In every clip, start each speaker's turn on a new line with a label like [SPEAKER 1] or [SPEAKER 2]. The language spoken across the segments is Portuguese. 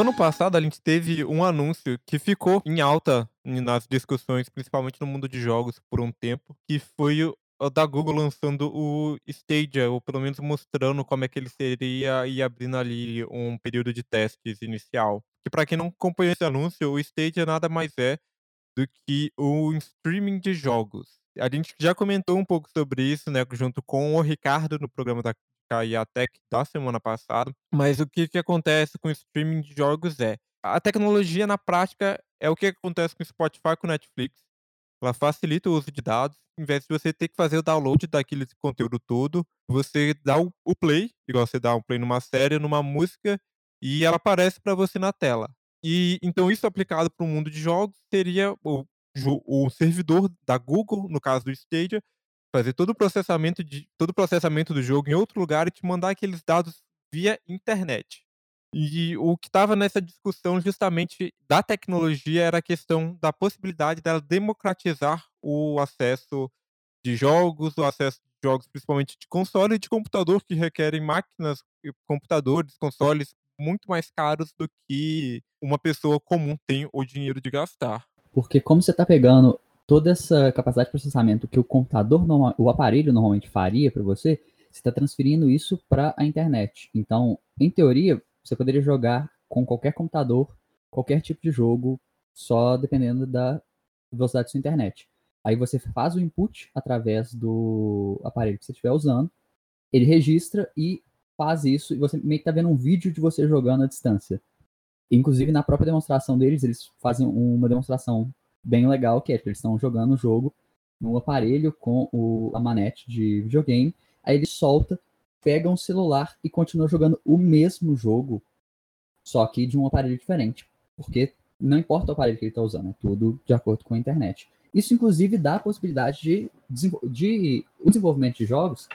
[SPEAKER 1] ano passado, a gente teve um anúncio que ficou em alta nas discussões, principalmente no mundo de jogos, por um tempo, que foi o da Google lançando o Stadia, ou pelo menos mostrando como é que ele seria e abrindo ali um período de testes inicial. Que para quem não acompanhou esse anúncio, o Stadia nada mais é do que o streaming de jogos. A gente já comentou um pouco sobre isso, né, junto com o Ricardo no programa da KIA Tech da semana passada. Mas o que, que acontece com o streaming de jogos é a tecnologia na prática é o que acontece com o Spotify com o Netflix. Ela facilita o uso de dados, em vez de você ter que fazer o download daquele conteúdo todo, você dá o play, igual você dá um play numa série, numa música, e ela aparece para você na tela. E então isso aplicado para o mundo de jogos seria o, o servidor da Google, no caso do Stadia, fazer todo o processamento de todo o processamento do jogo em outro lugar e te mandar aqueles dados via internet. E o que estava nessa discussão justamente da tecnologia era a questão da possibilidade dela democratizar o acesso de jogos, o acesso de jogos principalmente de console e de computador que requerem máquinas, computadores, consoles muito mais caros do que uma pessoa comum tem o dinheiro de gastar.
[SPEAKER 2] Porque como você está pegando toda essa capacidade de processamento que o computador, o aparelho normalmente faria para você, você está transferindo isso para a internet. Então, em teoria, você poderia jogar com qualquer computador, qualquer tipo de jogo, só dependendo da velocidade da sua internet. Aí você faz o input através do aparelho que você estiver usando, ele registra e faz isso, e você meio que está vendo um vídeo de você jogando à distância. Inclusive, na própria demonstração deles, eles fazem uma demonstração bem legal, que é que eles estão jogando o jogo no aparelho com o, a manete de videogame, aí ele solta pega um celular e continua jogando o mesmo jogo, só que de um aparelho diferente. Porque não importa o aparelho que ele está usando, é tudo de acordo com a internet. Isso, inclusive, dá a possibilidade de, de o desenvolvimento de jogos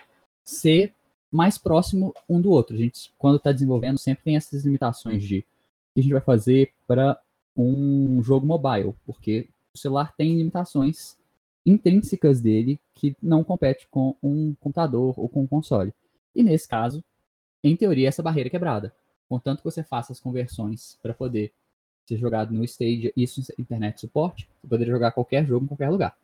[SPEAKER 2] ser mais próximo um do outro. A gente, quando está desenvolvendo, sempre tem essas limitações de o que a gente vai fazer para um jogo mobile, porque o celular tem limitações intrínsecas dele que não compete com um computador ou com um console. E nesse caso, em teoria, essa barreira é quebrada. Contanto que você faça as conversões para poder ser jogado no Stadia, isso internet suporte, você poderia jogar qualquer jogo em qualquer lugar.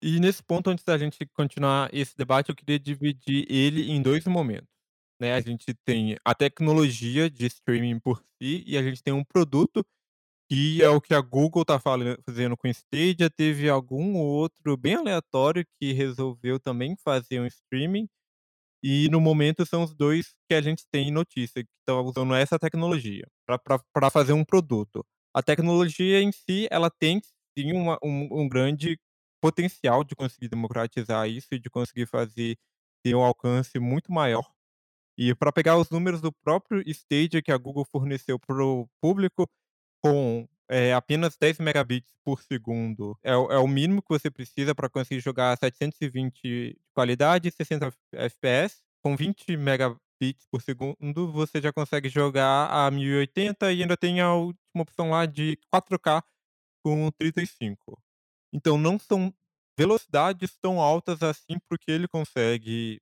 [SPEAKER 1] E nesse ponto, antes da gente continuar esse debate, eu queria dividir ele em dois momentos. Né? A gente tem a tecnologia de streaming por si e a gente tem um produto que é o que a Google está fazendo com o Stadia. Teve algum outro bem aleatório que resolveu também fazer um streaming e no momento são os dois que a gente tem notícia, que estão usando essa tecnologia para fazer um produto. A tecnologia em si, ela tem sim uma, um, um grande potencial de conseguir democratizar isso e de conseguir fazer ter um alcance muito maior. E para pegar os números do próprio Stadia que a Google forneceu para o público, com é, apenas 10 megabits por segundo é, é o mínimo que você precisa para conseguir jogar 720 de qualidade e 60 FPS. Com 20 megabits por segundo, você já consegue jogar a 1080 e ainda tem a última opção lá de 4K com 35. Então não são velocidades tão altas assim para o que ele consegue,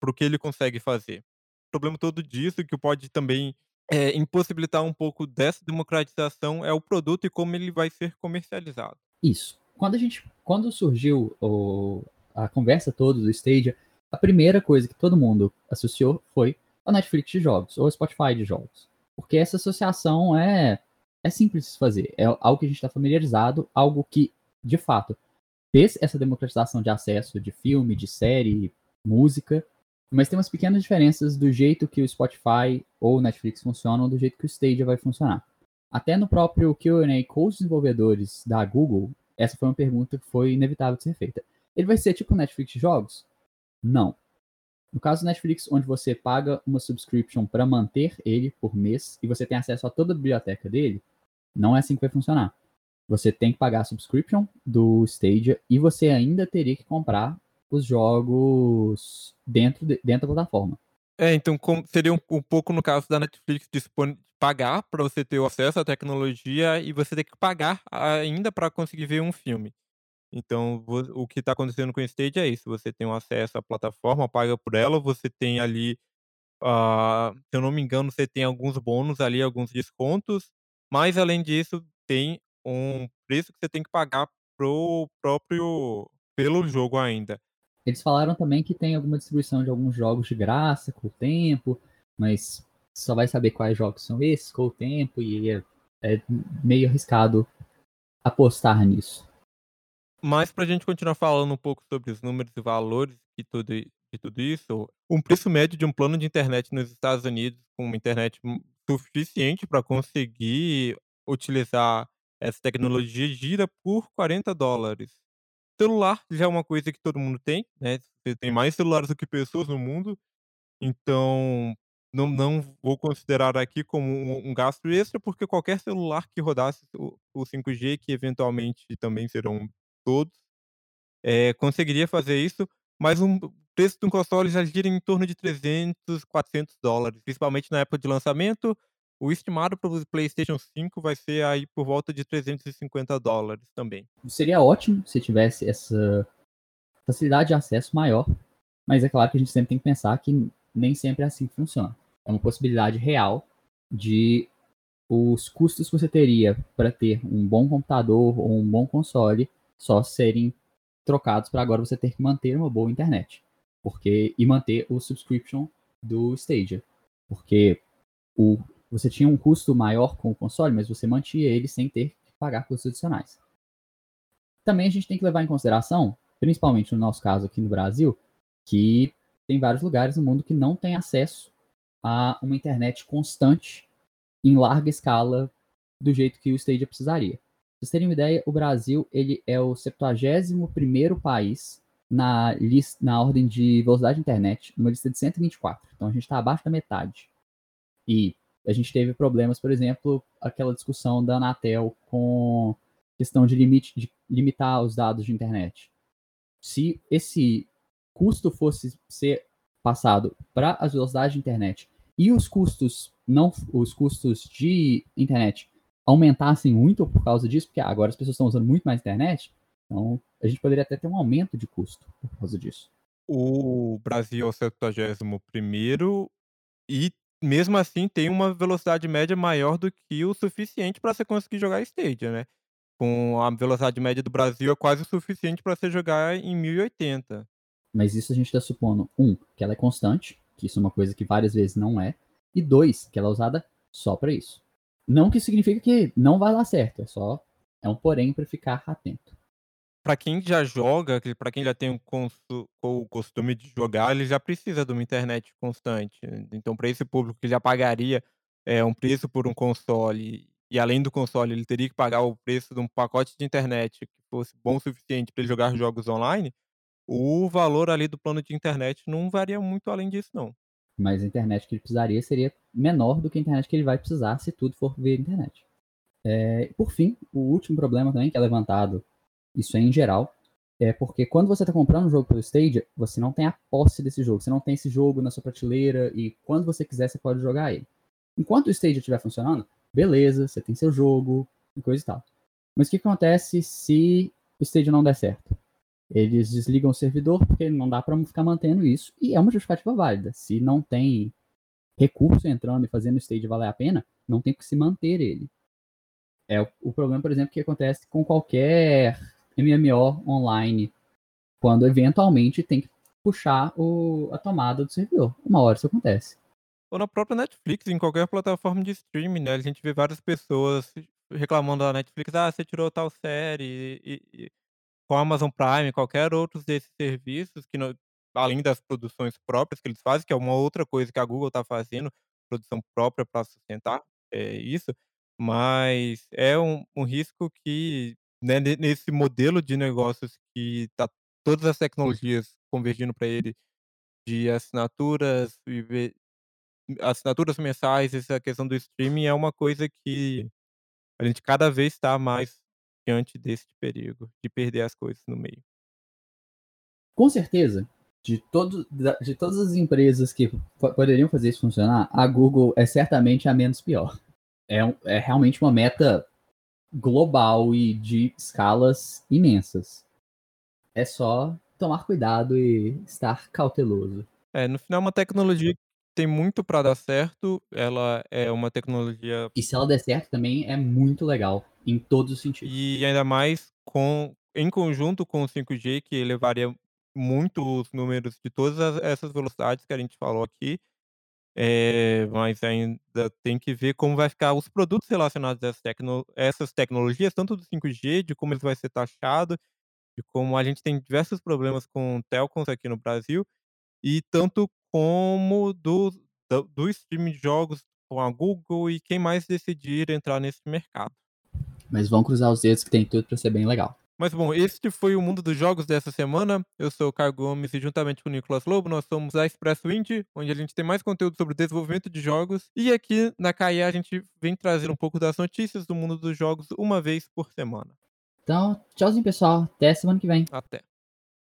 [SPEAKER 1] pro que ele consegue fazer. O problema todo disso que pode também é, impossibilitar um pouco dessa democratização é o produto e como ele vai ser comercializado.
[SPEAKER 2] Isso. Quando a gente, quando surgiu o, a conversa toda do Stadia, a primeira coisa que todo mundo associou foi a Netflix de jogos ou a Spotify de jogos, porque essa associação é é simples de fazer, é algo que a gente está familiarizado, algo que de fato fez essa democratização de acesso de filme, de série, música mas tem umas pequenas diferenças do jeito que o Spotify ou o Netflix funcionam do jeito que o Stadia vai funcionar. Até no próprio Q&A com os desenvolvedores da Google, essa foi uma pergunta que foi inevitável de ser feita. Ele vai ser tipo o Netflix de jogos? Não. No caso do Netflix, onde você paga uma subscription para manter ele por mês e você tem acesso a toda a biblioteca dele, não é assim que vai funcionar. Você tem que pagar a subscription do Stadia e você ainda teria que comprar os jogos dentro, de, dentro da plataforma.
[SPEAKER 1] É, então seria um, um, pouco no caso da Netflix pagar para você ter o acesso à tecnologia e você ter que pagar ainda para conseguir ver um filme. Então, o que está acontecendo com o Stage é isso: você tem um acesso à plataforma, paga por ela, você tem ali Ah, se eu não me engano, você tem alguns bônus ali, alguns descontos, mas além disso, tem um preço que você tem que pagar para o próprio pelo jogo ainda.
[SPEAKER 2] Eles falaram também que tem alguma distribuição de alguns jogos de graça com o tempo, mas só vai saber quais jogos são esses com o tempo e é, é meio arriscado apostar nisso.
[SPEAKER 1] Mas para a gente continuar falando um pouco sobre os números e valores e tudo, tudo isso, um preço médio de um plano de internet nos Estados Unidos, com uma internet suficiente para conseguir utilizar essa tecnologia, gira por 40 dólares. Celular já é uma coisa que todo mundo tem, né, você tem mais celulares do que pessoas no mundo, então não não vou considerar aqui como um um gasto extra, porque qualquer celular que rodasse o o 5G, que eventualmente também serão todos, eh, conseguiria fazer isso, mas um preço de um console já gira em torno de 300, 400 dólares, principalmente na época de lançamento, o estimado para o PlayStation 5 vai ser aí por volta de 350 dólares também.
[SPEAKER 2] Seria ótimo se tivesse essa facilidade de acesso maior, mas é claro que a gente sempre tem que pensar que nem sempre é assim que funciona. É uma possibilidade real de os custos que você teria para ter um bom computador ou um bom console só serem trocados para agora você ter que manter uma boa internet. Porque e manter o subscription do Stadia. Porque o você tinha um custo maior com o console, mas você mantinha ele sem ter que pagar custos adicionais. Também a gente tem que levar em consideração, principalmente no nosso caso aqui no Brasil, que tem vários lugares no mundo que não tem acesso a uma internet constante em larga escala do jeito que o Stadia precisaria. Pra vocês terem uma ideia, o Brasil ele é o 71º país na, lista, na ordem de velocidade de internet, numa lista de 124. Então a gente está abaixo da metade. E a gente teve problemas, por exemplo, aquela discussão da Anatel com questão de limite de limitar os dados de internet. Se esse custo fosse ser passado para as velocidades de internet e os custos não os custos de internet aumentassem muito por causa disso, porque agora as pessoas estão usando muito mais internet, então a gente poderia até ter um aumento de custo por causa disso.
[SPEAKER 1] O Brasil é o 71º e mesmo assim tem uma velocidade média maior do que o suficiente para você conseguir jogar Stadia, né. Com a velocidade média do Brasil é quase o suficiente para você jogar em 1080.
[SPEAKER 2] Mas isso a gente está supondo, um, que ela é constante, que isso é uma coisa que várias vezes não é, e dois, que ela é usada só para isso. Não que significa que não vai dar certo, é só é um porém para ficar atento.
[SPEAKER 1] Para quem já joga, para quem já tem o, o costume de jogar, ele já precisa de uma internet constante. Então, para esse público que já pagaria é, um preço por um console, e além do console, ele teria que pagar o preço de um pacote de internet que fosse bom o suficiente para ele jogar jogos online, o valor ali do plano de internet não varia muito além disso, não.
[SPEAKER 2] Mas a internet que ele precisaria seria menor do que a internet que ele vai precisar se tudo for via internet. É, por fim, o último problema também que é levantado, isso é em geral, é porque quando você está comprando um jogo pelo Stadia, você não tem a posse desse jogo, você não tem esse jogo na sua prateleira e quando você quiser você pode jogar ele. Enquanto o Stadia estiver funcionando, beleza, você tem seu jogo e coisa e tal. Mas o que acontece se o Stadia não der certo? Eles desligam o servidor porque não dá para ficar mantendo isso. E é uma justificativa válida. Se não tem recurso entrando e fazendo o stage valer a pena, não tem que se manter ele. É o, o problema, por exemplo, que acontece com qualquer MMO online, quando eventualmente tem que puxar o, a tomada do servidor. Uma hora isso acontece.
[SPEAKER 1] Ou na própria Netflix, em qualquer plataforma de streaming, né? A gente vê várias pessoas reclamando da Netflix, ah, você tirou tal série, e, e, com a Amazon Prime, qualquer outros desses serviços que além das produções próprias que eles fazem, que é uma outra coisa que a Google está fazendo, produção própria para sustentar, é isso, mas é um um risco que, né, nesse modelo de negócios que tá todas as tecnologias convergindo para ele, de assinaturas e assinaturas mensais, essa questão do streaming é uma coisa que a gente cada vez está mais diante desse perigo, de perder as coisas no meio.
[SPEAKER 2] Com certeza, de, todo, de todas as empresas que poderiam fazer isso funcionar, a Google é certamente a menos pior. É, é realmente uma meta global e de escalas imensas. É só tomar cuidado e estar cauteloso.
[SPEAKER 1] É, no final, é uma tecnologia tem muito pra dar certo, ela é uma tecnologia
[SPEAKER 2] E se ela der certo também é muito legal, em todos os sentidos.
[SPEAKER 1] E ainda mais com em conjunto com o 5G que elevaria muito os números de todas as essas velocidades que a gente falou aqui, eh, mas ainda tem que ver como vai ficar os produtos relacionados a essa tecno essas tecnologias, tanto do 5G, de como ele vai ser taxado, de como a gente tem diversos problemas com telcos aqui no Brasil, e tanto como do da do streaming de jogos com a Google e quem mais decidir entrar nesse mercado.
[SPEAKER 2] Mas vamos cruzar os dedos que tem tudo pra ser bem legal.
[SPEAKER 1] Mas bom, este foi o mundo dos jogos dessa semana. Eu sou o Caio Gomes e juntamente com o Nicolas Lobo, nós somos a Expresso Indie, onde a gente tem mais conteúdo sobre desenvolvimento de jogos. E aqui na CAIA a gente vem trazer um pouco das notícias do mundo dos jogos uma vez por semana.
[SPEAKER 2] Então, tchauzinho pessoal, até semana que vem.
[SPEAKER 1] Até.